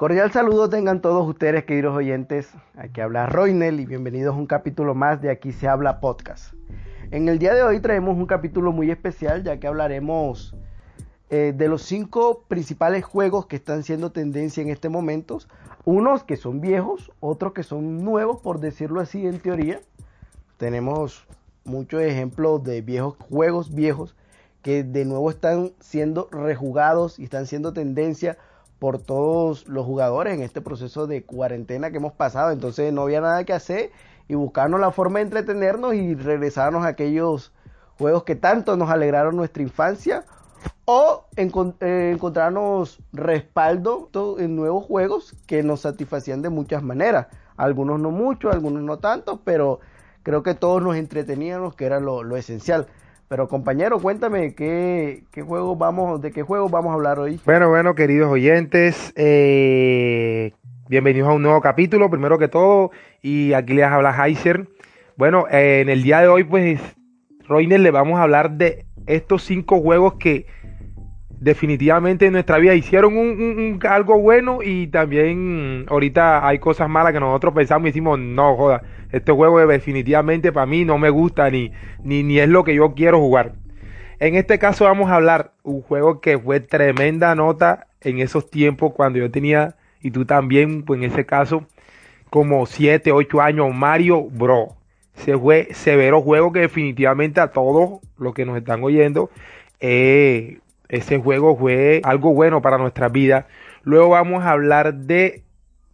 Cordial saludo tengan todos ustedes, queridos oyentes. Aquí habla Roynel y bienvenidos a un capítulo más de Aquí se habla podcast. En el día de hoy traemos un capítulo muy especial ya que hablaremos eh, de los cinco principales juegos que están siendo tendencia en este momento. Unos que son viejos, otros que son nuevos, por decirlo así en teoría. Tenemos muchos ejemplos de viejos juegos viejos que de nuevo están siendo rejugados y están siendo tendencia por todos los jugadores en este proceso de cuarentena que hemos pasado. Entonces no había nada que hacer y buscarnos la forma de entretenernos y regresarnos a aquellos juegos que tanto nos alegraron nuestra infancia o eh, encontrarnos respaldo en nuevos juegos que nos satisfacían de muchas maneras. Algunos no mucho, algunos no tanto, pero creo que todos nos entreteníamos, que era lo esencial. Pero compañero, cuéntame qué, juego vamos, de qué juego vamos a hablar hoy. Bueno, bueno, queridos oyentes, eh, bienvenidos a un nuevo capítulo, primero que todo, y aquí les habla Heiser. Bueno, eh, en el día de hoy, pues, Roiner, le vamos a hablar de estos cinco juegos que definitivamente en nuestra vida hicieron un, algo bueno y también ahorita hay cosas malas que nosotros pensamos y decimos, no, joda, este juego definitivamente para mí no me gusta ni, ni, ni es lo que yo quiero jugar. En este caso vamos a hablar un juego que fue tremenda nota en esos tiempos cuando yo tenía, y tú también, pues en ese caso, como 7, 8 años, Mario Bro. Se fue severo juego que definitivamente a todos los que nos están oyendo, eh, ese juego fue algo bueno para nuestra vida. Luego vamos a hablar de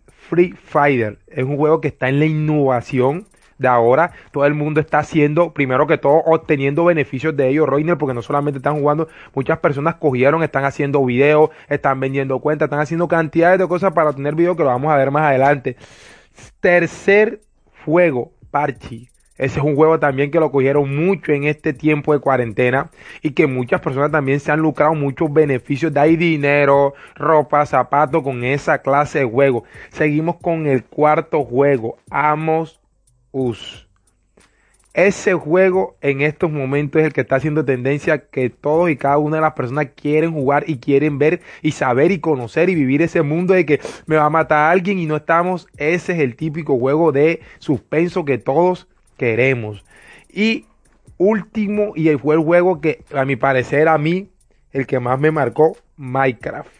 Free Fighter. Es un juego que está en la innovación de ahora. Todo el mundo está haciendo, primero que todo, obteniendo beneficios de ellos, Roiner, porque no solamente están jugando, muchas personas cogieron, están haciendo videos, están vendiendo cuentas, están haciendo cantidades de cosas para tener videos que lo vamos a ver más adelante. Tercer juego, Parchi. Ese es un juego también que lo cogieron mucho en este tiempo de cuarentena y que muchas personas también se han lucrado muchos beneficios de ahí dinero, ropa, zapatos con esa clase de juego. Seguimos con el cuarto juego, Amos Us. Ese juego en estos momentos es el que está haciendo tendencia que todos y cada una de las personas quieren jugar y quieren ver y saber y conocer y vivir ese mundo de que me va a matar alguien y no estamos. Ese es el típico juego de suspenso que todos queremos. Y último, y fue el juego que a mi parecer a mí, el que más me marcó, Minecraft.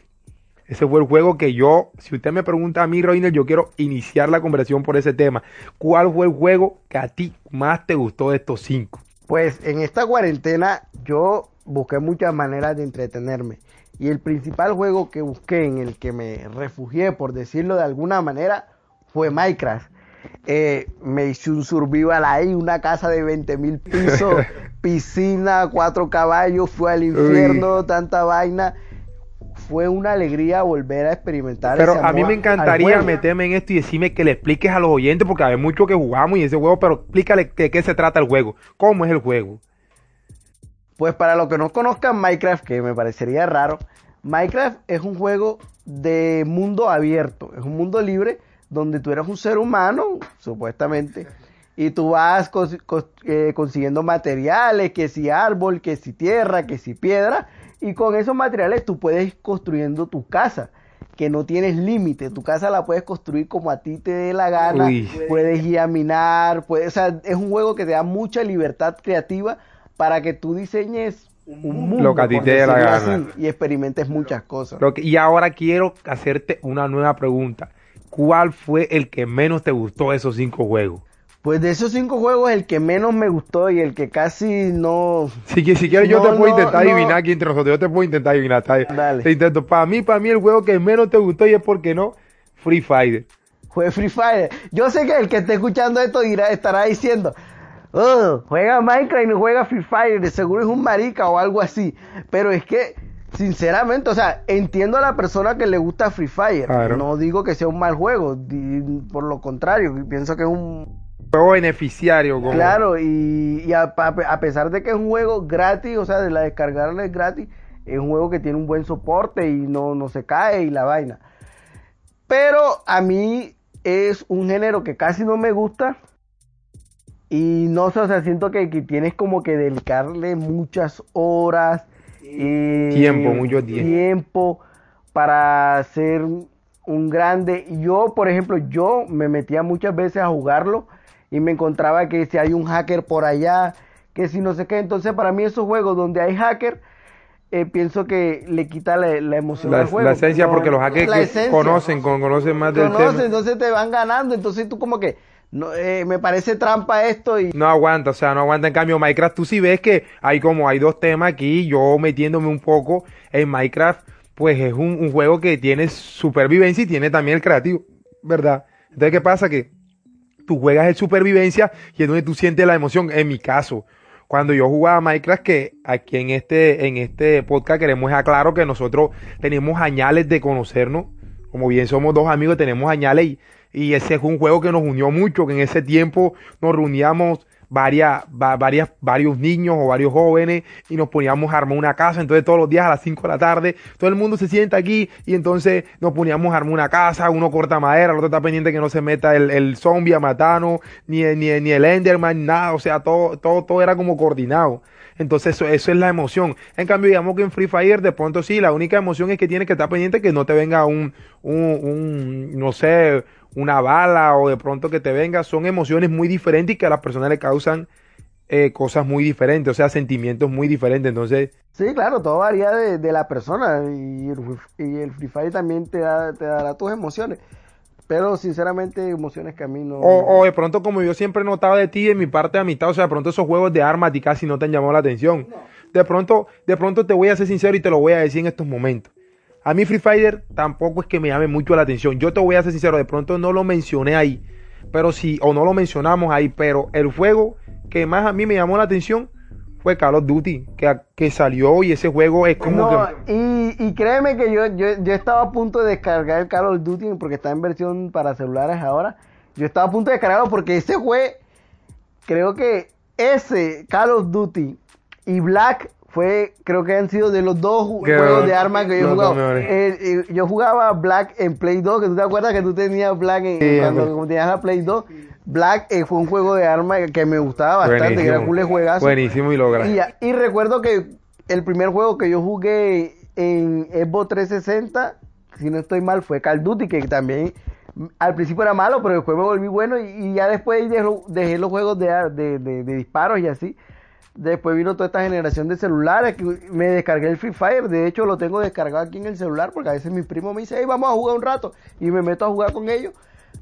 Ese fue el juego que yo, si usted me pregunta a mí, Reiner, yo quiero iniciar la conversación por ese tema. ¿Cuál fue el juego que a ti más te gustó de estos cinco? Pues en esta cuarentena yo busqué muchas maneras de entretenerme. Y el principal juego que busqué, en el que me refugié, por decirlo de alguna manera, fue Minecraft. Eh, me hice un survival ahí, una casa de 20 mil pisos, piscina, cuatro caballos, fue al infierno, tanta vaina. Fue una alegría volver a experimentar. Pero a mí me encantaría meterme en esto y decirme que le expliques a los oyentes, porque hay mucho que jugamos y ese juego, pero explícale de qué se trata el juego, cómo es el juego. Pues para los que no conozcan Minecraft, que me parecería raro, Minecraft es un juego de mundo abierto, es un mundo libre donde tú eres un ser humano, supuestamente, y tú vas eh, consiguiendo materiales, que si árbol, que si tierra, que si piedra, y con esos materiales tú puedes ir construyendo tu casa, que no tienes límite, tu casa la puedes construir como a ti te dé la gana, puedes ir a minar, puedes, o sea, es un juego que te da mucha libertad creativa para que tú diseñes un mundo, lo que a ti te dé la gana y experimentes muchas cosas. y ahora quiero hacerte una nueva pregunta. ¿Cuál fue el que menos te gustó de esos cinco juegos? Pues de esos cinco juegos, el que menos me gustó y el que casi no. Si, si quieres, yo te puedo intentar adivinar aquí entre nosotros. Yo te puedo intentar adivinar. Dale. Te intento. Para mí, para mí, el juego que menos te gustó y es porque no, Free Fire. Fue Free Fire. Yo sé que el que esté escuchando esto dirá, estará diciendo. oh, juega Minecraft y no juega Free Fire, de seguro es un marica o algo así. Pero es que, sinceramente, o sea, entiendo a la persona que le gusta Free Fire. Claro. No digo que sea un mal juego, por lo contrario, pienso que es un Juego beneficiario. Como... Claro, y, y a pesar de que es un juego gratis, o sea, de la descargarla es gratis, es un juego que tiene un buen soporte y no, no se cae y la vaina. Pero a mí es un género que casi no me gusta. Y no sé, o sea, siento que, que tienes como que dedicarle muchas horas. Eh, Tiempo, mucho tiempo. tiempo para ser un grande. Yo, por ejemplo, yo me metía muchas veces a jugarlo y me encontraba que si hay un hacker por allá, que si no sé qué. Entonces, para mí esos juegos donde hay hacker, eh, pienso que le quita la, la emoción La, al juego. la esencia, No, porque los hackers conocen, con- conocen más del Conoces, tema. entonces te van ganando. Entonces tú como que, no, eh, me parece trampa esto y... No aguanta, o sea, no aguanta. En cambio, Minecraft, tú sí ves que hay como hay dos temas aquí. Yo metiéndome un poco en Minecraft, pues es un, un juego que tiene supervivencia y tiene también el creativo, ¿verdad? Entonces, ¿qué pasa? Que tú juegas el supervivencia y es donde tú sientes la emoción. En mi caso, cuando yo jugaba Minecraft, que aquí en este, en este podcast queremos dejar claro que nosotros tenemos añales de conocernos. Como bien somos dos amigos, tenemos añales y, y ese fue un juego que nos unió mucho, que en ese tiempo nos reuníamos varias, va- varias, varios niños o varios jóvenes y nos poníamos a armar una casa. Entonces todos los días a las 5 de la tarde todo el mundo se sienta aquí y entonces nos poníamos a armar una casa, uno corta madera, el otro está pendiente que no se meta el, el zombie a matarnos, ni, ni, ni el Enderman, nada, o sea, todo, todo, todo era como coordinado. Entonces eso, eso es la emoción. En cambio, digamos que en Free Fire de pronto sí, la única emoción es que tienes que estar pendiente que no te venga un, un, un, no sé, una bala o de pronto que te venga. Son emociones muy diferentes y que a las personas le causan eh, cosas muy diferentes, o sea, sentimientos muy diferentes. Entonces, Sí, claro, todo varía de, de la persona y el, y el Free Fire también te, da, te dará tus emociones. Pero sinceramente emociones que a mí no... o, o de pronto como yo siempre notaba de ti en mi parte de amistad, o sea, de pronto esos juegos de armas a ti casi no te han llamado la atención. De pronto, de pronto te voy a ser sincero y te lo voy a decir en estos momentos. A mí Free Fire tampoco es que me llame mucho la atención. Yo te voy a ser sincero, de pronto no lo mencioné ahí, pero sí, o no lo mencionamos ahí, pero el juego que más a mí me llamó la atención fue Call of Duty, que, que salió y ese juego es como No, que... y, y créeme que yo, yo, yo estaba a punto de descargar el Call of Duty porque está en versión para celulares ahora. Yo estaba a punto de descargarlo porque ese fue, creo que ese Call of Duty y Black fue, creo que han sido de los dos juegos de armas que yo he jugado. Eh, eh, yo jugaba Black en Play 2, que tú te acuerdas que tú tenías Black en, Sí, cuando tenías la Play 2. Black eh, fue un juego de armas que me gustaba bastante, que era cool de juegazo. buenísimo y logra. Y, recuerdo que el primer juego que yo jugué en Xbox 360, si no estoy mal, fue Call of Duty, que también al principio era malo, pero después me volví bueno y, y ya después dejé, los juegos de, ar- de, de- de disparos y así. Después vino toda esta generación de celulares que me descargué el Free Fire. De hecho, lo tengo descargado aquí en el celular porque a veces mi primo me dice, hey, vamos a jugar un rato. Y me meto a jugar con ellos.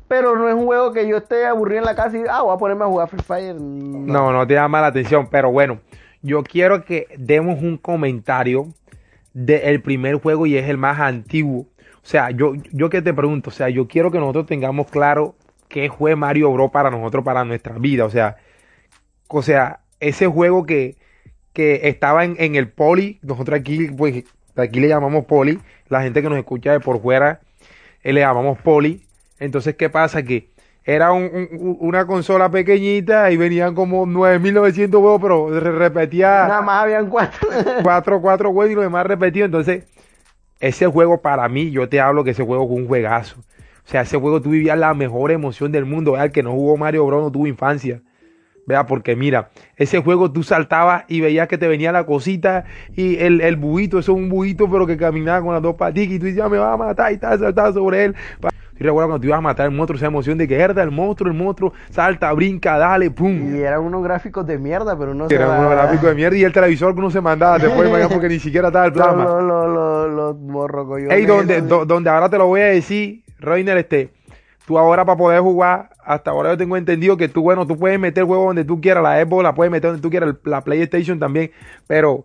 Pero no es un juego que yo esté aburrido en la casa y, ah, voy a ponerme a jugar Free Fire. No. No, te llama la atención, pero bueno, yo quiero que demos un comentario del primer juego y es el más antiguo. O sea, yo, yo que te pregunto, o sea, yo quiero que nosotros tengamos claro qué fue Mario Bros para nosotros, para nuestra vida. O sea, o sea, ese juego que, que estaba en, en el poli, nosotros aquí, pues, aquí le llamamos poli, la gente que nos escucha de por fuera, eh, le llamamos poli. Entonces, ¿qué pasa? Que era un- un- una consola pequeñita y venían como 9900 juegos, pero re- repetía Nada más habían cuatro. cuatro, cuatro juegos y los demás repetidos. Entonces, ese juego para mí, yo te hablo que ese juego fue un juegazo. O sea, ese juego tú vivías la mejor emoción del mundo. El que no jugó Mario Bros no tuvo infancia. Vea, porque mira, ese juego tú saltabas y veías que te venía la cosita y el, el buito, eso es un buito, pero que caminaba con las dos paticas y tú decías, "Ah, me va a matar y tal, saltaba sobre él. Yo recuerdo cuando tú ibas a matar al monstruo, esa emoción de que herda el monstruo, el monstruo, salta, brinca, dale, pum. Y eran unos gráficos de mierda, pero no Era un gráfico de mierda y el televisor que uno se mandaba después, porque ni siquiera estaba el programa. Los, los morrocoyones Ey, donde, donde ahora te lo voy a decir, Reiner, este, tú ahora para poder jugar, hasta ahora yo tengo entendido que tú, bueno, tú puedes meter juego donde tú quieras, la Xbox la puedes meter donde tú quieras, la PlayStation también, pero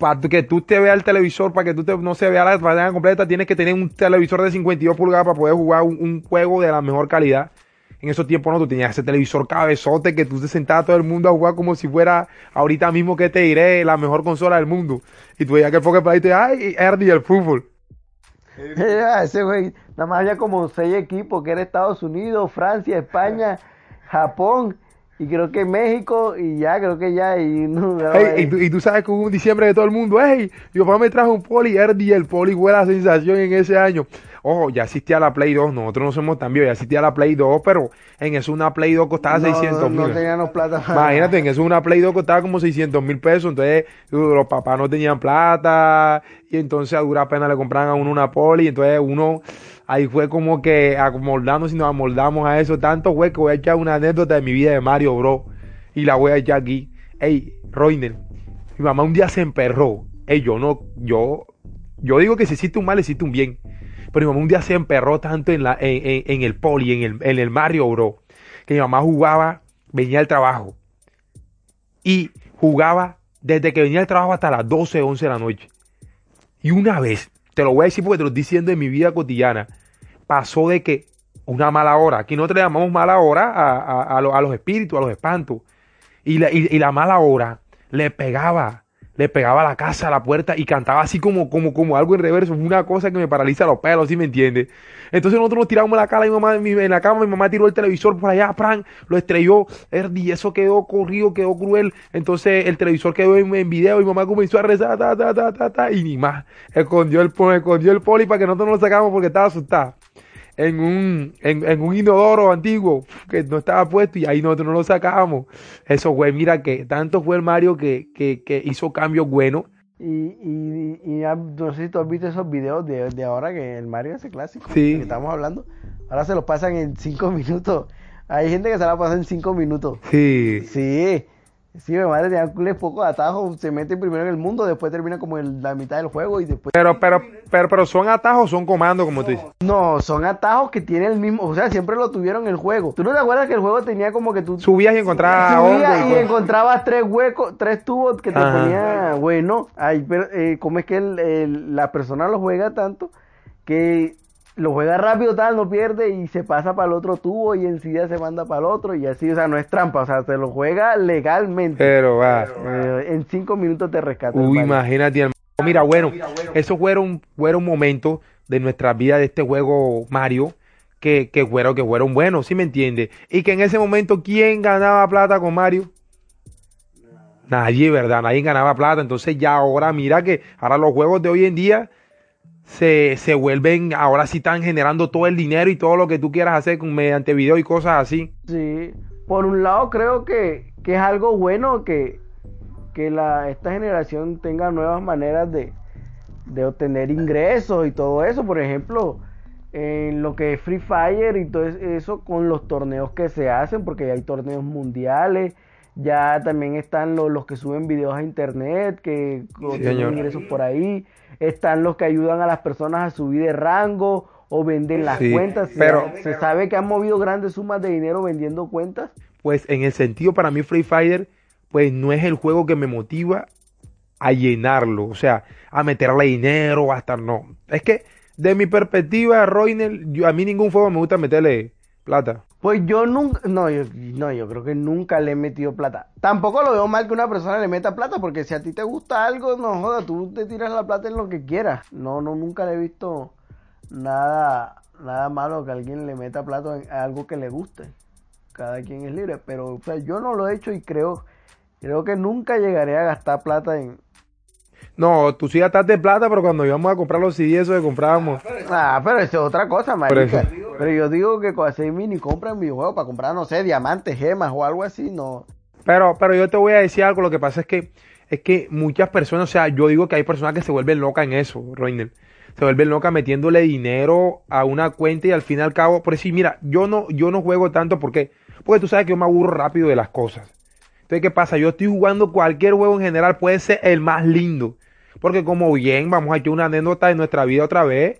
para que tú te veas el televisor, para que tú te, no se vea la pantalla completa, tienes que tener un televisor de 52 pulgadas para poder jugar un, juego de la mejor calidad. En esos tiempos no, tú tenías ese televisor cabezote que tú te sentabas todo el mundo a jugar como si fuera ahorita mismo que te diré la mejor consola del mundo. Y tú veías que el Pokémon y te ay, Erdi el fútbol. ese güey, nada más había como seis equipos, que era Estados Unidos, Francia, España, Japón y creo que México y ya, creo que ya. Y, y, tú, sabes que hubo un diciembre de todo el mundo, ¡ey! Mi papá me trajo un poli y el poli fue la sensación en ese año. Ojo, ya existía la Play 2, nosotros no somos tan viejos, ya existía la Play 2, pero en eso una Play 2 costaba 600 mil. No teníamos plata. Imagínate, en eso una Play 2 costaba como 600 mil pesos, entonces los papás no tenían plata y entonces a dura pena le compraban a uno una Poli, entonces uno ahí fue como que amoldamos y nos amoldamos a eso. Tanto fue que voy a echar una anécdota de mi vida de Mario Bro. Y la voy a echar aquí. Ey, Roiner, mi mamá un día se emperró. Ey, yo no, yo, yo digo que si hiciste un mal, hiciste un bien. Pero mi mamá un día se emperró tanto en, la, en, en, el poli, en el, en el Mario Bro, que mi mamá jugaba, venía al trabajo. Y jugaba desde que venía al trabajo hasta las 12, 11 de la noche. Y una vez, te lo voy a decir porque te lo estoy diciendo en mi vida cotidiana, pasó de que una mala hora, aquí nosotros le llamamos mala hora a, los espíritus, a los espantos, y la, y, la mala hora le pegaba, le pegaba a la casa, a la puerta y cantaba así como, como, como algo en reverso, una cosa que me paraliza los pelos, ¿sí me entiendes? Entonces nosotros nos tiramos la cama, mi mamá, en la cama, mi mamá tiró el televisor por allá, pran, lo estrelló, y eso quedó corrido, quedó cruel, entonces el televisor quedó en, video mi mamá comenzó a rezar, ta, ta, ta, ta, ta, y ni más, escondió el, escondió el poli para que nosotros no lo sacamos porque estaba asustada en un, en, un inodoro antiguo que no estaba puesto y ahí nosotros no lo sacábamos. Eso fue, mira que tanto fue el Mario que, que, que hizo cambios buenos. Y, y, y, no sé si tú has visto esos videos de, de ahora que el Mario ese clásico sí. que estamos hablando. Ahora se lo pasan en cinco minutos. Hay gente que se la pasa en cinco minutos. Sí. Sí. Sí, mi madre tiene un poco de atajos, se mete primero en el mundo, después termina como en la mitad del juego y después... Pero, pero, pero, pero son atajos son comandos, como tú dices. No, son atajos que tienen el mismo, o sea, siempre lo tuvieron en el juego. ¿Tú no te acuerdas que el juego tenía como que tú... Subías y encontrabas... Subías y, encontrabas tres huecos, tres tubos que te ponía, bueno, ay, pero, eh, ¿cómo es que la persona lo juega tanto que lo juega rápido, tal, no pierde y se pasa para el otro tubo y enseguida se manda para el otro y así, o sea, no es trampa, o sea, se lo juega legalmente. Pero va. Eh, en cinco minutos te rescata. Uy, imagínate, Mira, bueno, eso fueron, fueron momentos de nuestra vida de este juego Mario que, que fueron, que fueron buenos, ¿sí me entiendes? Y que en ese momento, ¿quién ganaba plata con Mario? Nadie, ¿verdad? Nadie ganaba plata. Entonces ya ahora, mira que ahora los juegos de hoy en día se, se vuelven, ahora sí están generando todo el dinero y todo lo que tú quieras hacer con, mediante video y cosas así. Sí, por un lado creo que, que es algo bueno que, que la, esta generación tenga nuevas maneras de, de obtener ingresos y todo eso. Por ejemplo, en lo que es Free Fire y todo eso con los torneos que se hacen, porque hay torneos mundiales. Ya también están los, los que suben videos a internet, que tienen ingresos por ahí están los que ayudan a las personas a subir de rango o venden las cuentas. Pero se sabe que han movido grandes sumas de dinero vendiendo cuentas. Pues en el sentido para mí Free Fire pues no es el juego que me motiva a llenarlo, o sea, a meterle dinero, a estar no. Es que de mi perspectiva, Roiner, yo, a mí ningún juego me gusta meterle plata. Pues yo nunca, no yo, no, yo creo que nunca le he metido plata. Tampoco lo veo mal que una persona le meta plata, porque si a ti te gusta algo, no joda, tú te tiras la plata en lo que quieras. No, no, nunca le he visto nada, nada malo que alguien le meta plata en algo que le guste. Cada quien es libre, pero o sea, yo no lo he hecho y creo, creo que nunca llegaré a gastar plata en, no, tú sí gastaste plata, pero cuando íbamos a comprar los CD, eso que comprábamos. Ah, pero eso es otra cosa, marica. Pero yo digo que cuando se mini compran videojuegos para comprar, no sé, diamantes, gemas o algo así, no. Pero, pero yo te voy a decir algo, lo que pasa es que, es que muchas personas, o sea, yo digo que hay personas que se vuelven locas en eso, Roiner. Se vuelven locas metiéndole dinero a una cuenta y al fin y al cabo, por decir, mira, yo no, yo no juego tanto, porque Porque tú sabes que yo me aburro rápido de las cosas. Entonces, ¿qué pasa? Yo estoy jugando cualquier juego en general, puede ser el más lindo. Porque como bien, vamos a echar una anécdota de nuestra vida otra vez.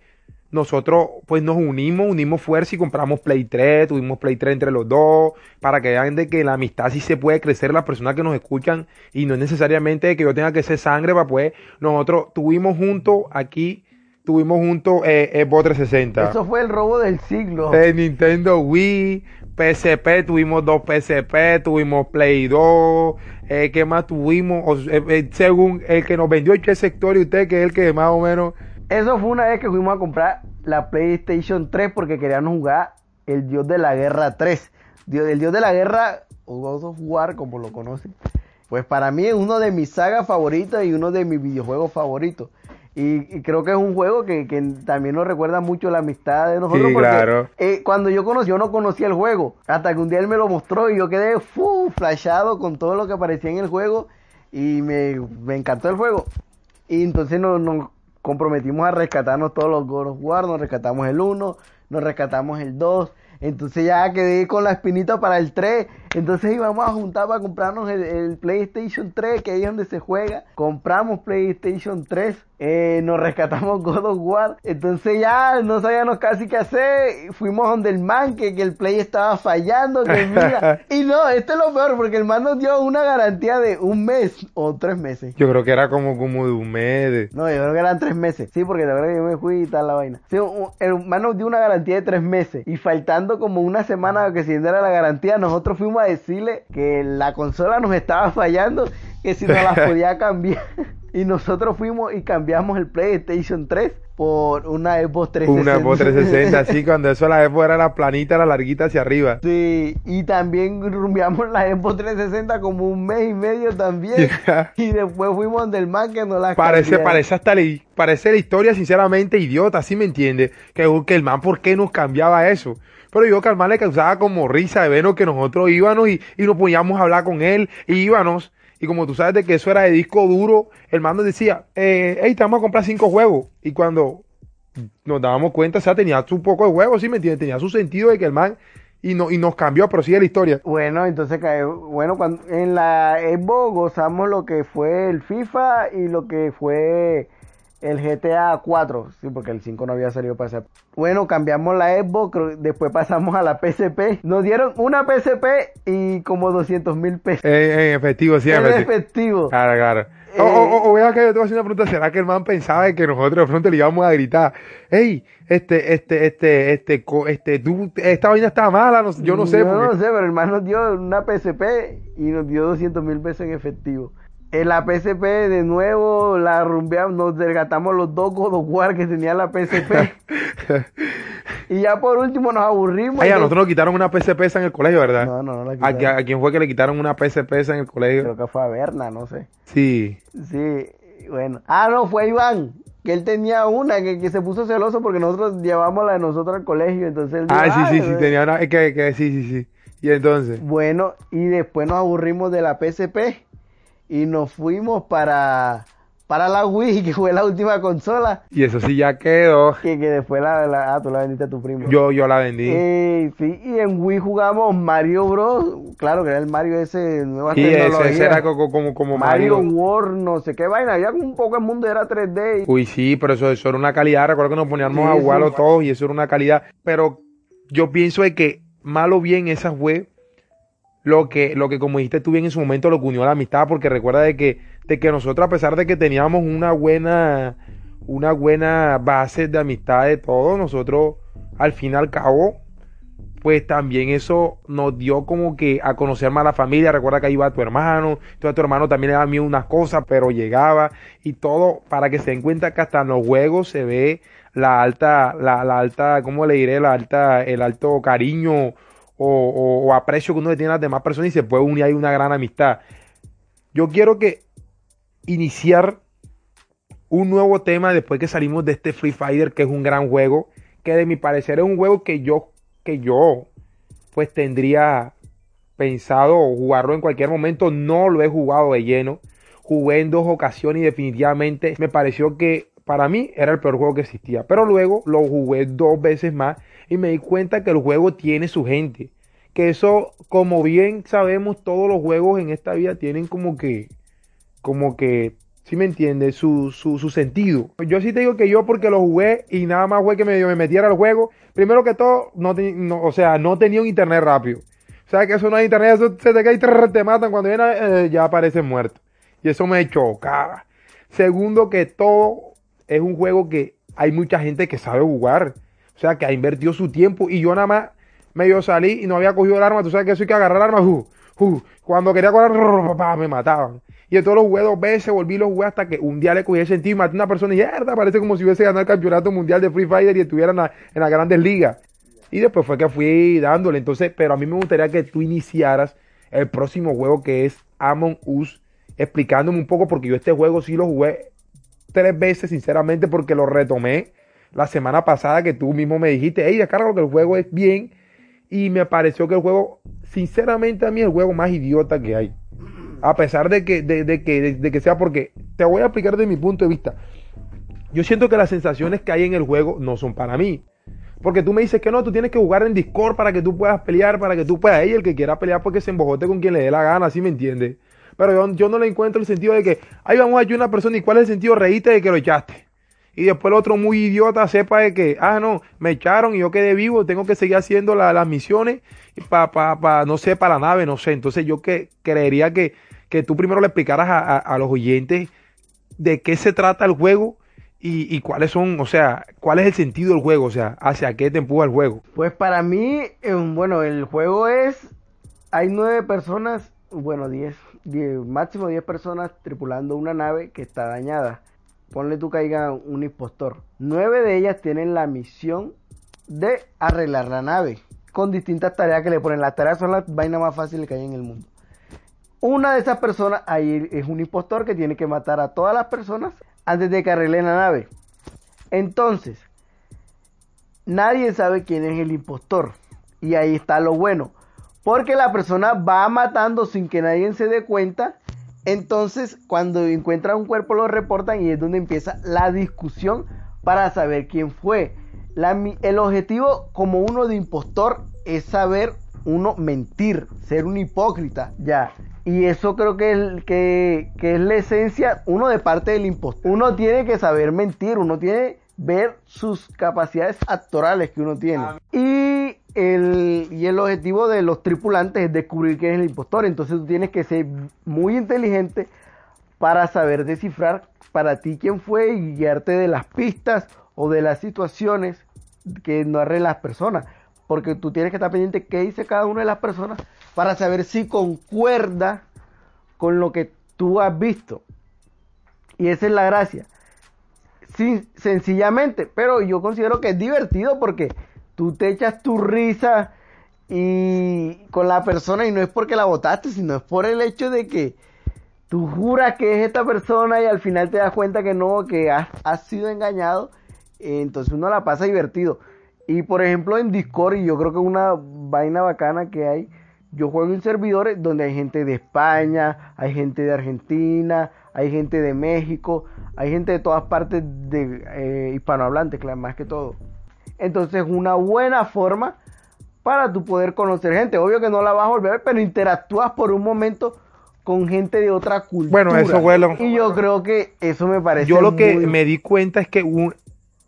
Nosotros pues nos unimos, unimos fuerza y compramos Play 3, tuvimos Play 3 entre los dos, para que vean de que la amistad sí se puede crecer, las personas que nos escuchan, y no es necesariamente que yo tenga que ser sangre para pues nosotros tuvimos juntos aquí tuvimos juntos eh, Xbox 360. Eso fue el robo del siglo. Eh, Nintendo Wii, PSP, tuvimos dos PSP, tuvimos Play 2, eh, ¿qué más tuvimos? O- eh, eh, según el que nos vendió el sector y usted, que es el que más o menos... Eso fue una vez que fuimos a comprar la PlayStation 3 porque queríamos jugar el Dios de la Guerra 3. Dios, el Dios de la Guerra, o God of War, como lo conocen. Pues para mí es uno de mis sagas favoritas y uno de mis videojuegos favoritos. Y, y creo que es un juego que, que también nos recuerda mucho la amistad de nosotros. Sí, porque claro. eh, cuando yo conocí, yo no conocía el juego. Hasta que un día él me lo mostró y yo quedé flashado con todo lo que aparecía en el juego. Y me, me encantó el juego. Y entonces nos, nos comprometimos a rescatarnos todos los God War, nos rescatamos el 1, nos rescatamos el 2. Entonces ya quedé con la espinita para el 3. Entonces íbamos a juntar para comprarnos el, el PlayStation 3, que ahí es donde se juega. Compramos PlayStation 3, eh, nos rescatamos God of War. Entonces ya no sabíamos casi qué hacer. Fuimos donde el man, que, que el Play estaba fallando. Que mira. y no, esto es lo peor, porque el man nos dio una garantía de un mes o tres meses. Yo creo que era como, como de un mes. de- No, yo creo que eran tres meses. Sí, porque la verdad que yo me fui y tal la vaina. Sí, el man nos dio una garantía de tres meses. Y faltando como una semana que se diera la garantía, nosotros fuimos a decirle que la consola nos estaba fallando, que si nos la podía cambiar. Y nosotros fuimos y cambiamos el PlayStation 3 por una Xbox 360. Una Xbox 360, así cuando eso la Xbox era la planita, la larguita hacia arriba. Sí, y también rumbeamos la Xbox 360 como un mes y medio también. y después fuimos donde el man que nos la Parece, parece hasta la, parece la historia sinceramente idiota, ¿sí me entiende? Que, que el man, ¿por qué nos cambiaba eso? Pero yo que al le causaba como risa de vernos que nosotros íbamos y, y nos poníamos a hablar con él, y íbamos, y como tú sabes de que eso era de disco duro, el man nos decía, eh, hey, te vamos a comprar cinco juegos. Y cuando nos dábamos cuenta, o sea, tenía su poco de juegos, ¿sí me entiende? Tenía su sentido de que el man, y, no, y nos cambió, pero sigue la historia. Bueno, entonces bueno, cuando en la Xbox gozamos lo que fue el FIFA y lo que fue el GTA 4, sí, porque el 5 no había salido para esa. Bueno, cambiamos la Xbox, después pasamos a la PSP. Nos dieron una PSP y como 200 mil pesos. En, en efectivo, sí, en efectivo. Claro, claro. Eh, O, o, o vea que yo te voy a hacer una pregunta, ¿será que el man pensaba que nosotros de pronto le íbamos a gritar, hey, este, este, este, este, este, tú, esta vaina está mala, no- yo no sé, Yo porque- no sé, pero el man nos dio una PSP y nos dio 200 mil pesos en efectivo. En la PSP de nuevo la rumbeamos, nos desgatamos los dos God of War que tenía la PSP. y ya por último nos aburrimos. Ay, a nos- nosotros nos quitaron una PSP esa en el colegio, ¿verdad? No, no, no la ¿A, quitaron. qui- a quién fue que le quitaron una PSP esa en el colegio? Creo que fue a Berna, no sé. Sí. Sí, bueno. Ah, no, fue Iván. Que él tenía una que, que se puso celoso porque nosotros llevamos la de nosotros al colegio. Entonces él dijo, Ah, sí, sí, "Ay, sí, tenía una, es que, que, sí, sí, sí. Y entonces, Bueno, y después nos aburrimos de la PSP y nos fuimos para, para la Wii, que fue la última consola, y eso sí ya quedó. que, que después la, la- ah, tú la vendiste a tu primo. Yo, yo la vendí. Eh, sí, y en Wii jugamos Mario Bros. Claro que era el Mario ese nueva y ese, tecnología. ese era como, como, como Mario Mario. World, no sé qué vaina. Había un poco el mundo era 3D. y- Uy, sí, pero eso, eso era una calidad. Recuerdo que nos poníamos Sí, a jugarlo sí. todos y eso era una calidad. Pero yo pienso de que malo o bien esa fue lo que, lo que como dijiste tú bien en su momento, lo que unió a la amistad, porque recuerda de que, de que nosotros, a pesar de que teníamos una buena, una buena base de amistad de todos, nosotros al fin y al cabo, pues también eso nos dio como que a conocer más la familia. Recuerda que ahí iba tu hermano, entonces tu hermano también le daba mí unas cosas, pero llegaba y todo para que se den cuenta que hasta en los juegos se ve la alta, la, la alta, ¿cómo le diré? La alta, el alto cariño o, o- aprecio que uno le tiene a las demás personas y se puede unir ahí una gran amistad. Yo quiero que iniciar un nuevo tema después que salimos de este Free Fighter, que es un gran juego, que de mi parecer es un juego que yo, que yo, pues tendría pensado jugarlo en cualquier momento. No lo he jugado de lleno. Jugué en dos ocasiones y definitivamente me pareció que para mí era el peor juego que existía. Pero luego lo jugué dos veces más y me di cuenta que el juego tiene su gente. Que eso, como bien sabemos, todos los juegos en esta vida tienen como que, como que, si me entiendes, su, su, su sentido. Yo sí te digo que yo porque lo jugué y nada más fue que medio me metiera al juego. Primero que todo, no, te- no- o sea, no tenía un internet rápido. O sea que eso no es internet, eso se te cae y trrr, te matan. Cuando viene, eh, ya aparece muerto. Y eso me chocaba. Segundo que todo, es un juego que hay mucha gente que sabe jugar. O sea, que ha invertido su tiempo y yo nada más medio salí y no había cogido el arma. Tú sabes que eso hay que agarrar el arma. Cuando quería correr, me mataban. Y entonces los jugué dos veces, volví los jugué hasta que un día le cogí el sentido y maté a una persona y mierda, parece como si hubiese ganado el campeonato mundial de Free Fire y estuviera en, en las grandes ligas. Y después fue que fui dándole. Entonces, pero a mí me gustaría que tú iniciaras el próximo juego que es Among Us, explicándome un poco, porque yo este juego sí lo jugué tres veces, sinceramente, porque lo retomé la semana pasada que tú mismo me dijiste, hey, descarga que el juego es bien. Y me pareció que el juego, sinceramente, a mí es el juego más idiota que hay. A pesar de que, de, que, de, que sea porque, te voy a explicar desde mi punto de vista. Yo siento que las sensaciones que hay en el juego no son para mí. Porque tú me dices que no, tú tienes que jugar en Discord para que tú puedas pelear, para que tú puedas. Y el que quiera pelear porque se embojote con quien le dé la gana, ¿sí me entiendes? Pero yo, yo, no le encuentro el sentido de que, ahí vamos a ayudar a una persona y cuál es el sentido, reíste de que lo echaste. Y después el otro muy idiota sepa de que, ah, no, me echaron y yo quedé vivo, tengo que seguir haciendo las misiones para, pa, no sé, para la nave, no sé. Entonces yo que creería que, que tú primero le explicaras a, a, los oyentes de qué se trata el juego y, y, cuáles son, o sea, cuál es el sentido del juego, o sea, hacia qué te empuja el juego. Pues para mí, eh, bueno, el juego es, hay nueve personas, bueno, diez, máximo diez personas tripulando una nave que está dañada. Ponle tú caiga un impostor. Nueve de ellas tienen la misión de arreglar la nave con distintas tareas que le ponen. Las tareas son las vainas más fáciles que hay en el mundo. Una de esas personas ahí es un impostor que tiene que matar a todas las personas antes de que arreglen la nave. Entonces, nadie sabe quién es el impostor. Y ahí está lo bueno. Porque la persona va matando sin que nadie se dé cuenta. Entonces, cuando encuentra un cuerpo lo reportan y es donde empieza la discusión para saber quién fue. el objetivo como uno de impostor es saber uno mentir, ser un hipócrita, ya. Y eso creo que es, que, es la esencia, uno de parte del impostor. Uno tiene que saber mentir, uno tiene ver sus capacidades actorales que uno tiene. Y el, y el objetivo de los tripulantes es descubrir quién es el impostor. Entonces tú tienes que ser muy inteligente para saber descifrar para ti quién fue y guiarte de las pistas o de las situaciones que no arreglan las personas porque tú tienes que estar pendiente qué dice cada una de las personas para saber si concuerda con lo que tú has visto. Y esa es la gracia. Sencillamente, pero yo considero que es divertido porque tú te echas tu risa y con la persona y no es porque la votaste, sino es por el hecho de que tú juras que es esta persona y al final te das cuenta que no, que has, sido engañado. Entonces uno la pasa divertido. Y por ejemplo en Discord, y yo creo que una vaina bacana que hay, yo juego en servidores donde hay gente de España, hay gente de Argentina, hay gente de México, hay gente de todas partes de eh, hispanohablantes, más que todo. Entonces una buena forma para tu poder conocer gente. Obvio que no la vas a volver, pero interactúas por un momento con gente de otra cultura. Bueno, eso vuelo. Y yo creo que eso me parece. Yo lo que me di cuenta es que un,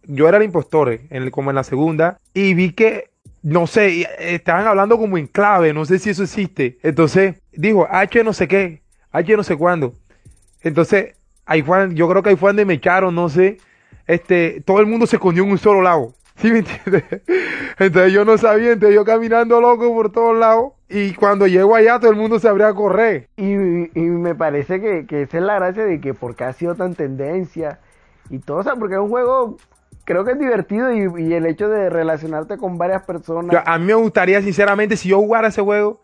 yo era el impostor, en el, como en la segunda, y vi que, no sé, estaban hablando como en clave, no sé si eso existe. Entonces, dijo, H no sé qué, H no sé cuándo. Entonces, ahí fue, yo creo que ahí fue donde me echaron, no sé, este, todo el mundo se escondió en un solo lado. ¿Sí me entiendes? Entonces yo no sabía, entonces yo caminando loco por todos lados. Y cuando llego allá, todo el mundo se abría a correr. Y, y me parece que, que, esa es la gracia de que porque ha sido tan tendencia y todo, o sea, porque es un juego creo que es divertido y, el hecho de relacionarte con varias personas. a mí me gustaría, sinceramente, si yo jugara ese juego,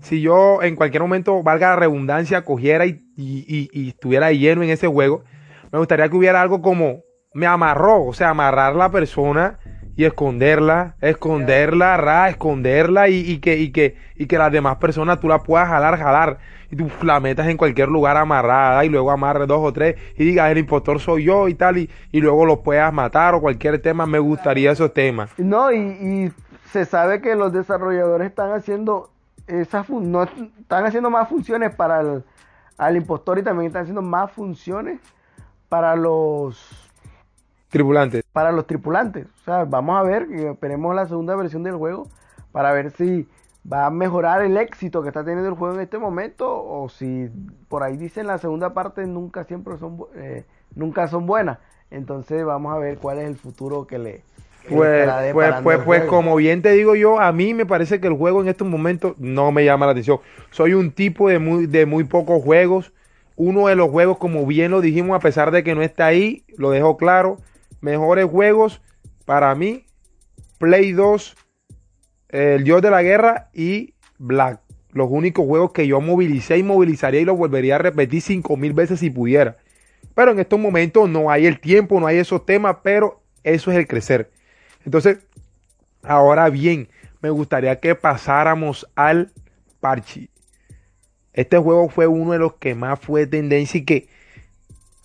si yo en cualquier momento, valga la redundancia, cogiera y, y, estuviera lleno en ese juego, me gustaría que hubiera algo como me amarró, o sea, amarrar la persona y esconderla, esconderla, ra, esconderla y, y, que, y, que, y que las demás personas tú la puedas jalar, jalar. Y tú la metas en cualquier lugar amarrada y luego amarre dos o tres y digas el impostor soy yo y tal y, y luego lo puedas matar o cualquier tema, me gustaría esos temas. No, y, y se sabe que los desarrolladores están haciendo esas no, están haciendo más funciones para el al impostor y también están haciendo más funciones para los tripulantes. Para los tripulantes. O sea, vamos a ver, esperemos la segunda versión del juego para ver si va a mejorar el éxito que está teniendo el juego en este momento o si por ahí dicen la segunda parte nunca siempre son eh, nunca son buenas. Entonces vamos a ver cuál es el futuro que le... que Pues, pues, pues, pues, como bien te digo yo, a mí me parece que el juego en estos momentos no me llama la atención. Soy un tipo de muy, de muy pocos juegos. Uno de los juegos, como bien lo dijimos, a pesar de que no está ahí, lo dejo claro. Mejores juegos para mí, Play 2, El Dios de la Guerra y Black. Los únicos juegos que yo movilicé y movilizaría y los volvería a repetir cinco mil veces si pudiera. Pero en estos momentos no hay el tiempo, no hay esos temas, pero eso es el crecer. Entonces, ahora bien, me gustaría que pasáramos al parche. Este juego fue uno de los que más fue tendencia y que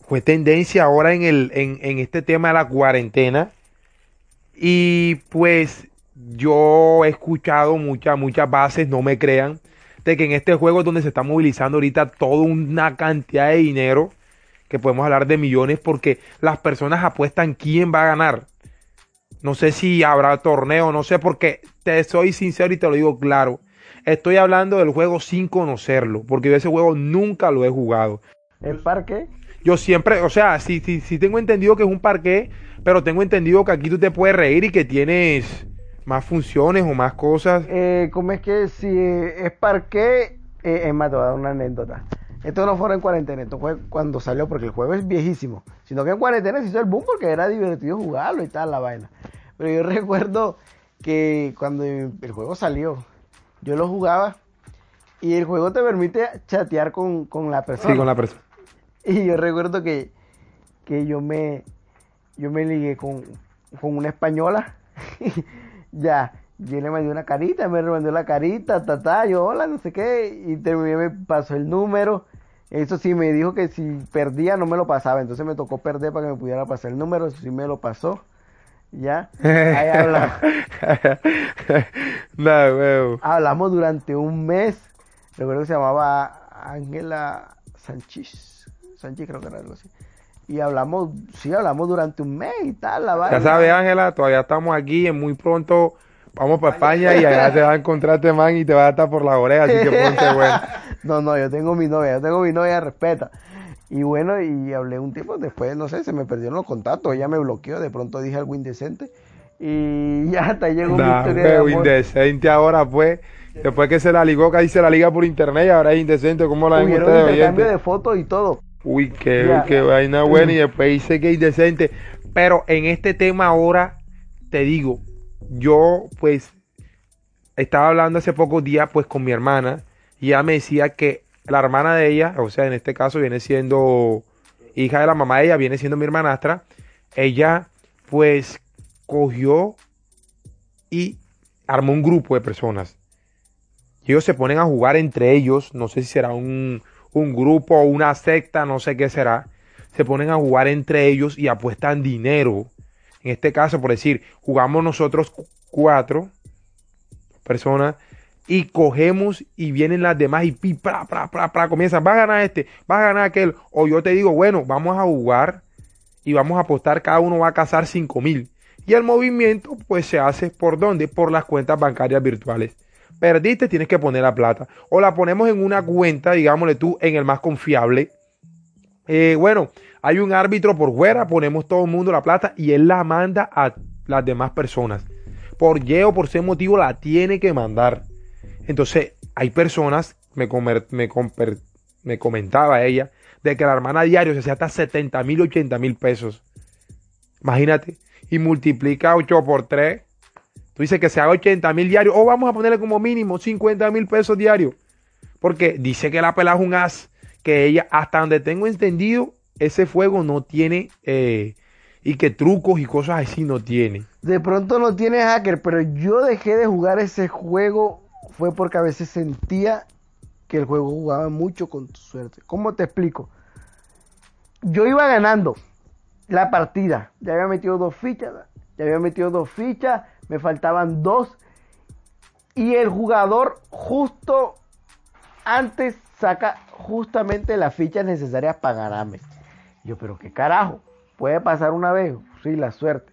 fue tendencia ahora en, el, en, en este tema de la cuarentena. Y pues yo he escuchado muchas, muchas bases, no me crean, de que en este juego es donde se está movilizando ahorita toda una cantidad de dinero, que podemos hablar de millones, porque las personas apuestan quién va a ganar. No sé si habrá torneo, no sé, porque te soy sincero y te lo digo claro. Estoy hablando del juego sin conocerlo, porque yo ese juego nunca lo he jugado. ¿El parque? Yo siempre, o sea, sí, sí, sí tengo entendido que es un parque, pero tengo entendido que aquí tú te puedes reír y que tienes más funciones o más cosas. Eh, ¿Cómo es que si es parque? Eh, es más, te voy a dar una anécdota. Esto no fue en cuarentena, esto fue cuando salió, porque el juego es viejísimo. Sino que en cuarentena se hizo el boom porque era divertido jugarlo y tal, la vaina. Pero yo recuerdo que cuando el juego salió, yo lo jugaba y el juego te permite chatear con, con la persona. Sí, con la persona. Y yo recuerdo que, que yo me yo me ligué con, con una española. ya, yo le mandé una carita, me mandó la carita, ta, ta, yo hola, no sé qué, y terminé, me pasó el número. Eso sí, me dijo que si perdía no me lo pasaba, entonces me tocó perder para que me pudiera pasar el número, eso sí me lo pasó. Ya, ahí hablamos, no, huevo. hablamos durante un mes. Recuerdo que se llamaba Ángela Sánchez. Sánchez creo que era algo así. Y hablamos, sí, hablamos durante un mes y tal, la Ya vaina. sabes, Ángela, todavía estamos aquí y muy pronto vamos para España y allá te va a encontrar este man y te va a estar por la oreja, así que ponte bueno. No, no, yo tengo mi novia, yo tengo mi novia, respeta. Y bueno, y hablé un tiempo, después, no sé, se me perdieron los contactos, ella me bloqueó, de pronto dije algo indecente. Y ya hasta llegó mi Nah, historia de amor. indecente ahora pues. Después que se la ligó, casi se la liga por internet y ahora es indecente. ¿Cómo la ven ustedes oyentes? de fotos y todo. Uy, qué, qué vaina buena y después dice que es indecente. Pero en este tema ahora, te digo, yo pues estaba hablando hace pocos días pues con mi hermana y ella me decía que la hermana de ella, o sea, en este caso viene siendo hija de la mamá de ella, viene siendo mi hermanastra, ella pues cogió y armó un grupo de personas. Y ellos se ponen a jugar entre ellos, no sé si será un, un grupo o una secta, no sé qué será. Se ponen a jugar entre ellos y apuestan dinero. En este caso, por decir, jugamos nosotros cu- cuatro personas y cogemos y vienen las demás y pi, pra, pra, pra, pra, comienzan, va a ganar este, va a ganar aquel. O yo te digo, bueno, vamos a jugar y vamos a apostar, cada uno va a cazar 5 mil. Y el movimiento pues se hace por dónde? Por las cuentas bancarias virtuales. Perdiste, tienes que poner la plata. O la ponemos en una cuenta, digámosle tú, en el más confiable. Eh, bueno, hay un árbitro por fuera, ponemos todo el mundo la plata y él la manda a las demás personas. Por Y o por C motivo la tiene que mandar. Entonces, hay personas, me, comer- me, comper- me comentaba ella, de que la hermana diario se hacía hasta 70 mil, 80 mil pesos. Imagínate. Y multiplica 8 por 3. Tú dices que se haga 80 mil diarios. O vamos a ponerle como mínimo 50 mil pesos diarios. Porque dice que la pelada es un as. Que ella, hasta donde tengo entendido, ese fuego no tiene. eh, y que trucos y cosas así no tiene. De pronto no tiene hacker, pero yo dejé de jugar ese juego fue porque a veces sentía que el juego jugaba mucho con tu suerte. ¿Cómo te explico? Yo iba ganando la partida, ya había metido dos fichas, ya había metido dos fichas, me faltaban dos y el jugador justo antes saca justamente las fichas necesarias para ganarme. Yo, pero qué carajo, puede pasar una vez, sí, la suerte.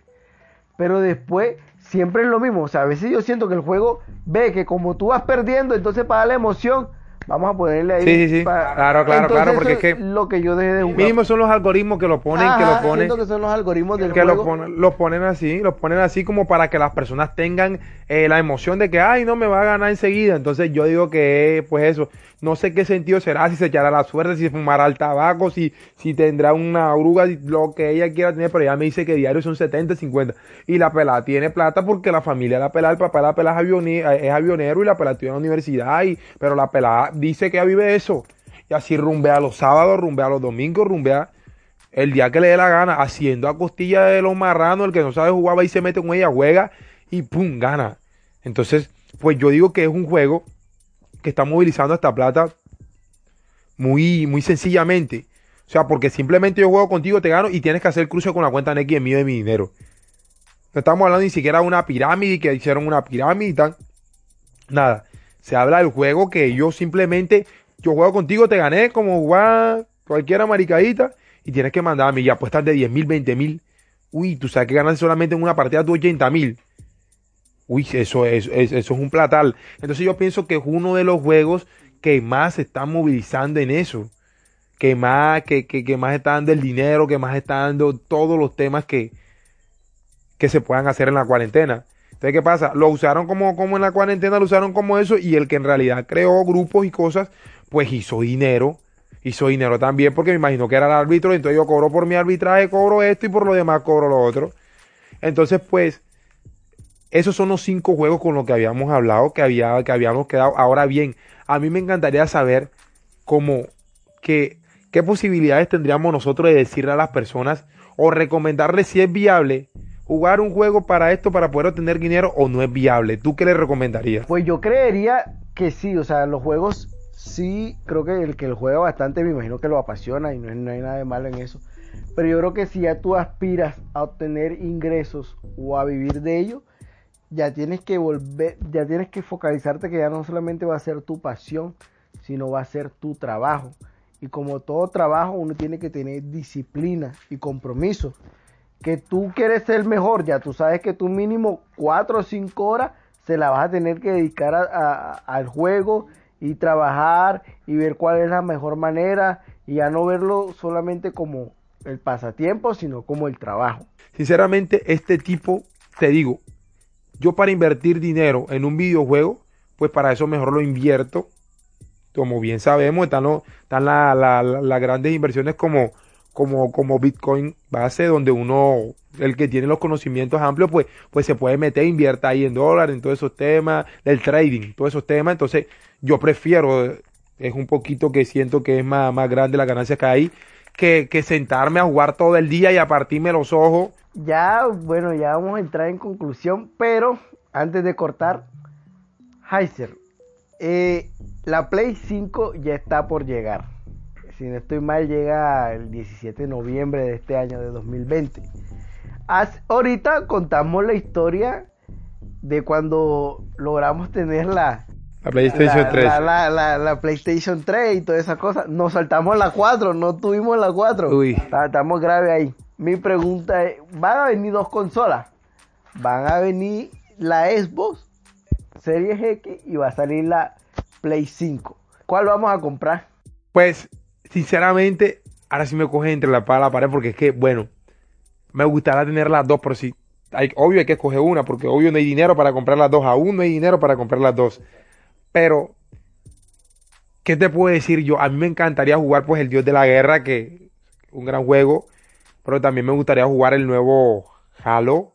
Pero después siempre es lo mismo. O sea, a veces yo siento que el juego ve que como tú vas perdiendo, entonces para darle emoción, Vamos a ponerle ahí. Sí, sí, sí. Claro, claro, Entonces, claro, porque es que lo que yo dejé de jugar. Mínimo son los algoritmos que lo ponen, que lo ponen. que son los algoritmos del que lo juego. ponen, lo ponen así, lo ponen así como para que las personas tengan eh, la emoción de que, ay, no me va a ganar enseguida. Entonces yo digo que, pues eso, no sé qué sentido será, si se echará la suerte, si fumará el tabaco, si, si tendrá una oruga, lo que ella quiera tener, pero ella me dice que diario son 70, 50. Y la pelada tiene plata porque la familia la pelada, el papá la pelada es avione- es avionero y la pelada estudia en la universidad, y, pero la pelada dice que ella vive eso. Y así rumbea los sábados, rumbea los domingos, rumbea el día que le dé la gana, haciendo a costilla de los marranos, el que no sabe jugar va y se mete con ella, juega y pum, gana. Entonces, pues yo digo que es un juego que está movilizando esta plata muy, muy sencillamente. O sea, porque simplemente yo juego contigo, te gano y tienes que hacer el cruce con la cuenta Next mío de mi dinero. No estamos hablando ni siquiera de una pirámide, que hicieron una pirámide y tal. Nada. Se habla del juego que yo simplemente, yo juego contigo, te gané como jugar cualquiera maricadita y tienes que mandarme y apuestas de 10 mil, 20 mil. Uy, tú sabes que ganas solamente en una partida de 80 mil. Uy, eso es, es- eso es un platal. Entonces yo pienso que es uno de los juegos que más se están movilizando en eso. Que más, que, que, que más está dando el dinero, que más está dando todos los temas que, que se puedan hacer en la cuarentena. Entonces, ¿qué pasa? Lo usaron como, como en la cuarentena, lo usaron como eso, y el que en realidad creó grupos y cosas, pues hizo dinero. Hizo dinero también, porque me imagino que era el árbitro, entonces yo cobro por mi arbitraje, cobro esto y por lo demás cobro lo otro. Entonces, pues, esos son los cinco juegos con los que habíamos hablado, que, había, que habíamos quedado. Ahora bien, a mí me encantaría saber cómo, qué posibilidades tendríamos nosotros de decirle a las personas o recomendarles si es viable jugar un juego para esto, para poder obtener dinero o no es viable. ¿Tú qué le recomendarías? Pues yo creería que sí, o sea, los juegos sí, creo que el que lo juega bastante me imagino que lo apasiona y no, no hay nada de malo en eso. Pero yo creo que si ya tú aspiras a obtener ingresos o a vivir de ello, ya tienes que volver, ya tienes que focalizarte que ya no solamente va a ser tu pasión, sino va a ser tu trabajo. Y como todo trabajo, uno tiene que tener disciplina y compromiso. Que tú quieres ser mejor, ya tú sabes que tú mínimo 4 o 5 horas se la vas a tener que dedicar al juego y trabajar y ver cuál es la mejor manera y ya no verlo solamente como el pasatiempo, sino como el trabajo. Sinceramente, este tipo, te digo, yo para invertir dinero en un videojuego, pues para eso mejor lo invierto. Como bien sabemos, están, los- están la- la- la- las grandes inversiones como, como, como Bitcoin base, donde uno, el que tiene los conocimientos amplios, pues, pues se puede meter, invierta ahí en dólares, en todos esos temas, del trading, todos esos temas. Entonces, yo prefiero, es un poquito que siento que es más, más grande la ganancia que hay, que, sentarme a jugar todo el día y a partirme los ojos Ya, bueno, ya vamos a entrar en conclusión, pero antes de cortar, Heiser, eh, la Play 5 ya está por llegar. Si no estoy mal, llega el 17 de noviembre de este año de 2020. Haz- ahorita contamos la historia de cuando logramos tener la, La PlayStation la, 3. la- la- la- la PlayStation 3 y toda esa cosa. Nos saltamos la 4, no tuvimos la 4. Uy. Está- Estamos grave ahí. Mi pregunta es, ¿van a venir dos consolas? Van a venir la Xbox Series X y va a salir la Play 5. ¿Cuál vamos a comprar? Pues, sinceramente, ahora sí me coge entre la y la pared porque es que, bueno, me gustaría tener las dos, pero sí, hay, obvio hay que escoger una porque obvio no hay dinero para comprar las dos, aún no hay dinero para comprar las dos. Pero, ¿qué te puedo decir yo? A mí me encantaría jugar pues el Dios de la Guerra, que un gran juego, pero también me gustaría jugar el nuevo Halo,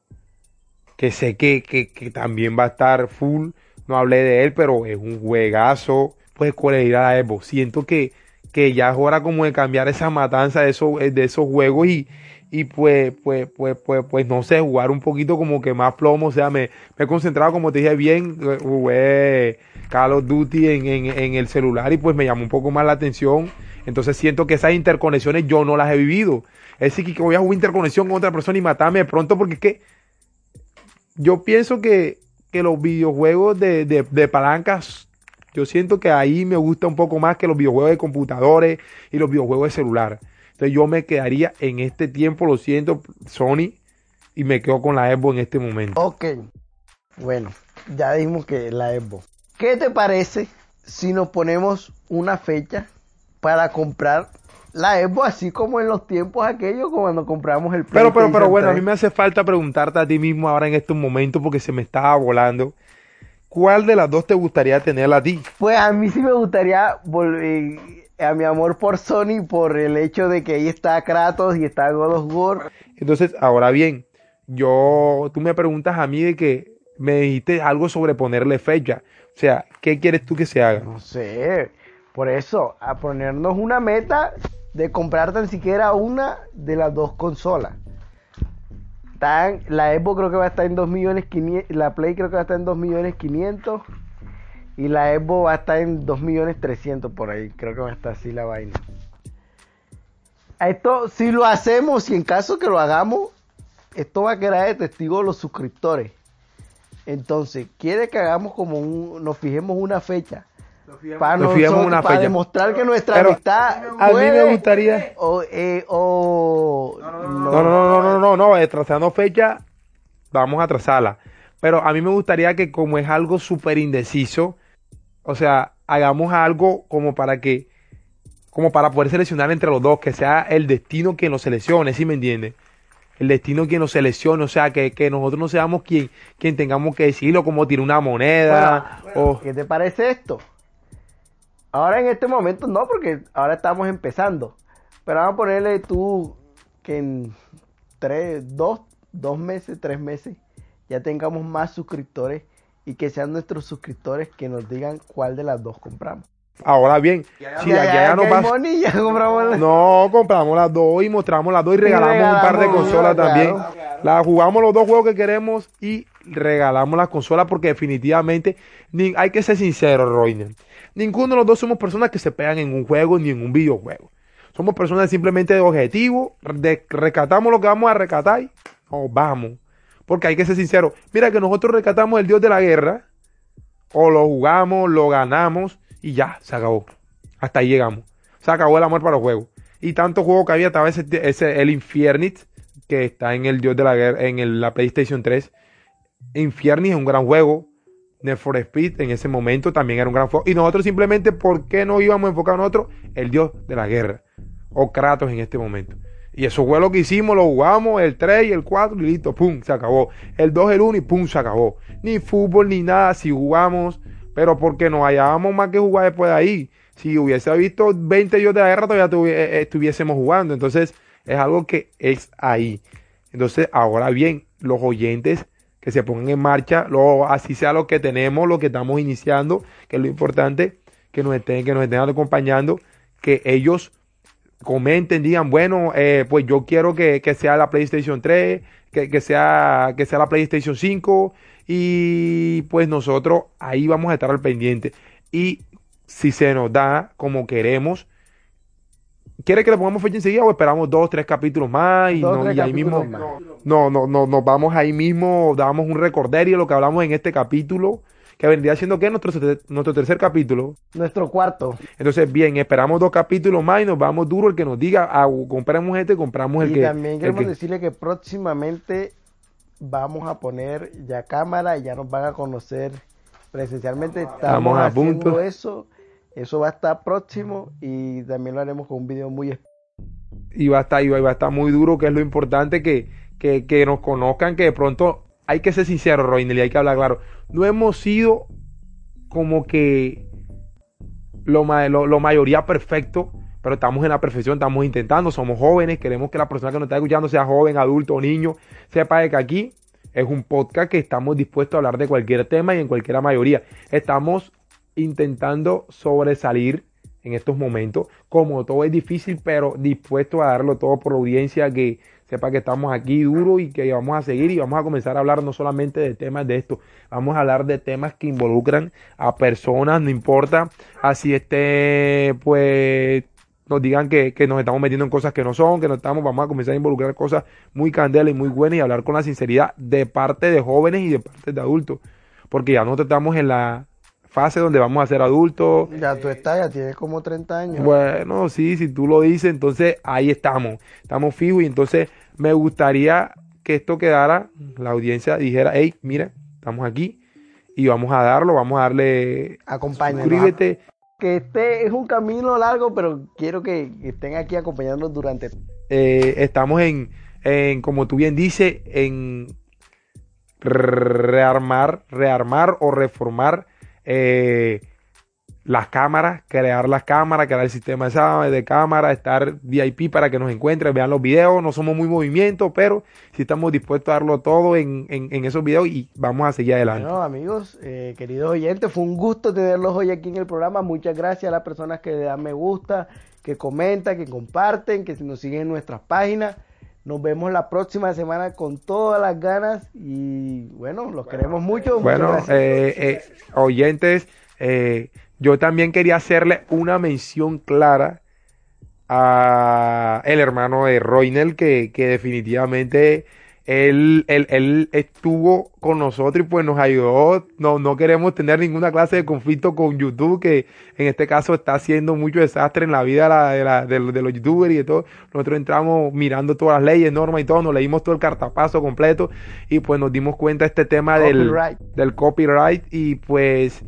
que sé que, que, que también va a estar full. No hablé de él, pero es un juegazo. Pues cuál ir a la Xbox. Siento que, que ya es hora como de cambiar esa matanza de esos, de esos juegos y, y pues, pues, pues, pues, pues, no sé, jugar un poquito como que más plomo. O sea, me, me he concentrado, como te dije bien, jugué Call of Duty en, en, en el celular y pues me llamó un poco más la atención. Entonces siento que esas interconexiones yo no las he vivido. Es decir, que voy a jugar interconexión con otra persona y matarme de pronto porque es que yo pienso que, que los videojuegos de, de, de palancas, yo siento que ahí me gusta un poco más que los videojuegos de computadores y los videojuegos de celular. Entonces yo me quedaría en este tiempo, lo siento, Sony, y me quedo con la Xbox en este momento. Ok. Bueno, ya dijimos que la Xbox. ¿Qué te parece si nos ponemos una fecha para comprar la Xbox, así como en los tiempos aquellos cuando compramos el Pero, pero, pero bueno, a 3. mí me hace falta preguntarte a ti mismo ahora en estos momentos porque se me estaba volando. ¿Cuál de las dos te gustaría tener a ti? Pues a mí sí me gustaría volver a mi amor por Sony por el hecho de que ahí está Kratos y está God of War. Entonces, ahora bien, yo, tú me preguntas a mí de que me dijiste algo sobre ponerle fecha. O sea, ¿qué quieres tú que se haga? No sé, por eso, a ponernos una meta de comprar tan siquiera una de las dos consolas. La Xbox creo que va a estar en 2 millones 500, la Play creo que va a estar en 2 millones 500 y la Xbox va a estar en 2 millones 300 por ahí, creo que va a estar así la vaina. A Esto, si lo hacemos, si en caso que lo hagamos, esto va a quedar de testigo los suscriptores. Entonces, quiere que hagamos como un, nos fijemos una fecha. Para, Nos fijemos nosotros- una para fecha. demostrar que nuestra Pero amistad a mí me gustaría- o, eh, o- No, no, no, no, no, no, eh, trazando fecha, vamos a trazarla. Pero a mí me gustaría que como es algo súper indeciso, o sea, hagamos algo como para que, como para poder seleccionar entre los dos, que sea el destino quien lo seleccione, ¿sí me entiendes? El destino quien lo seleccione, o sea, que, que nosotros no seamos quien, quien tengamos que decirlo, como tirar una moneda, o... ¿Qué te parece esto? Ahora en este momento no, porque ahora estamos empezando. Pero vamos a ponerle tú que en tres, dos, dos meses, tres meses, ya tengamos más suscriptores y que sean nuestros suscriptores que nos digan cuál de las dos compramos. Ahora bien, si ya, ya no pasa... money, ya compramos la- No, compramos las dos y mostramos las dos y regalamos, un par de consolas claro. también. La jugamos los dos juegos que queremos y regalamos las consolas porque definitivamente ni, hay que ser sincero, Roiner. Ninguno de los dos somos personas que se pegan en un juego ni en un videojuego. Somos personas simplemente de objetivo, de, rescatamos lo que vamos a rescatar y nos vamos. Porque hay que ser sincero. Mira que nosotros rescatamos el dios de la guerra, o lo jugamos, lo ganamos y ya, se acabó. Hasta ahí llegamos. Se acabó el amor para los juegos. Y tanto juego que había, estaba ese, ese- el Infiernit, que está en el Dios de la Guerra, en la PlayStation 3. Infiernit es un gran juego. Need for Speed en ese momento también era un gran juego. Y nosotros simplemente, ¿por qué no íbamos a enfocar en otro? El Dios de la Guerra. O Kratos en este momento. Y eso fue lo que hicimos, lo jugamos, el 3 y el 4 y listo, pum, se acabó. El 2, el 1 y pum, se acabó. Ni fútbol ni nada, si jugamos, pero porque no hallábamos más que jugar después de ahí. Si hubiese visto 20 dios de la guerra, todavía tuvi- estuviésemos jugando. Entonces, es algo que es ahí. Entonces, ahora bien, los oyentes que se pongan en marcha, lo, así sea lo que tenemos, lo que estamos iniciando, que es lo importante, que nos que nos estén acompañando, que ellos comenten, digan, bueno, eh, pues yo quiero que, que sea la PlayStation 3, que, que sea, que sea la PlayStation 5, y pues nosotros ahí vamos a estar al pendiente. Y si se nos da como queremos, ¿quiere que le pongamos fecha enseguida o esperamos dos, tres capítulos más y, Dos, no, y ahí mismo? más. No, no, no, nos vamos ahí mismo, damos un recorderio de lo que hablamos en este capítulo, que vendría siendo que nuestro, nuestro tercer capítulo. Nuestro cuarto. Entonces, bien, esperamos dos capítulos más y nos vamos duro. El que nos diga, ah, compramos este, compramos el y que. también el queremos que- decirle que próximamente vamos a poner ya cámara y ya nos van a conocer presencialmente. Estamos, Estamos a haciendo punto. eso. Eso va a estar próximo y también lo haremos con un video muy especial. y va a estar, y va a estar muy duro, que es lo importante, que, que, que nos conozcan, que de pronto hay que ser sincero, Roinel, y hay que hablar claro. No hemos sido como que lo, lo mayoría perfecto, pero estamos en la perfección, estamos intentando, somos jóvenes, queremos que la persona que nos está escuchando sea joven, adulto o niño, sepa de que aquí es un podcast que estamos dispuestos a hablar de cualquier tema y en cualquier mayoría. Estamos intentando sobresalir en estos momentos, como todo es difícil, pero dispuesto a darlo todo por la audiencia que sepa que estamos aquí duro y que vamos a seguir y vamos a comenzar a hablar no solamente de temas de esto, vamos a hablar de temas que involucran a personas, no importa. Así esté, pues nos digan que, que nos estamos metiendo en cosas que no son, que no estamos, vamos a comenzar a involucrar cosas muy candelas y muy buenas y hablar con la sinceridad de parte de jóvenes y de parte de adultos, porque ya nosotros estamos en la fase donde vamos a ser adultos, Ya tú estás, ya tienes como 30 años. bueno, sí, si tú lo dices, entonces ahí estamos, estamos fijos y entonces me gustaría que esto quedara, la audiencia dijera, hey, mira, estamos aquí y vamos a darlo, vamos a darle, Acompáñanos. suscríbete, que este es un camino largo, pero quiero que estén aquí acompañándonos durante. Eh, estamos en, en, como tú bien dices, en rearmar, rearmar o reformar eh, las cámaras, crear las cámaras, crear el sistema de cámara, estar VIP para que nos encuentren, vean los videos. No somos muy movimientos, pero sí estamos dispuestos a darlo todo en, en, esos videos y vamos a seguir adelante. Bueno, amigos, eh, queridos oyentes, fue un gusto tenerlos hoy aquí en el programa. Muchas gracias a las personas que le dan me gusta, que comentan, que comparten, que nos siguen en nuestras páginas. Nos vemos la próxima semana con todas las ganas y bueno, los queremos mucho. Bueno, eh, eh, oyentes, eh, yo también quería hacerle una mención clara a el hermano de Roynel que, que definitivamente él, él, estuvo con nosotros y pues nos ayudó. No, no queremos tener ninguna clase de conflicto con YouTube, que en este caso está haciendo mucho desastre en la vida de, la, de, los youtubers y de todo. Nosotros entramos mirando todas las leyes, normas y todo, nos leímos todo el cartapazo completo y pues nos dimos cuenta de este tema del, del copyright y pues...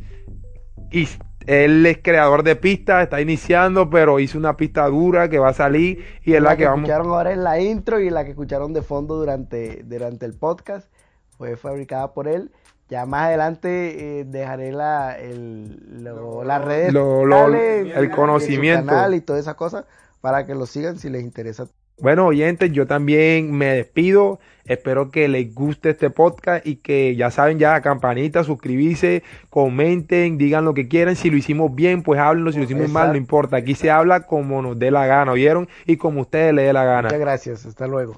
Y él es creador de pistas, está iniciando, pero hizo una pista dura que va a salir y es la, la que, vamos. escucharon ahora en la intro y la que escucharon de fondo durante, durante el podcast fue fabricada por él. Ya más adelante eh, dejaré la, el, lo, las redes el conocimiento canal y todas esas cosas para que lo sigan si les interesa. Bueno, oyentes, yo también me despido. Espero que les guste este podcast y que ya saben ya, campanita, suscribirse, comenten, digan lo que quieran. Si lo hicimos bien, pues háblenlo. Si lo hicimos mal, no importa. Aquí se habla como nos dé la gana, ¿oyeron? Y como ustedes les dé la gana. Muchas gracias. Hasta luego.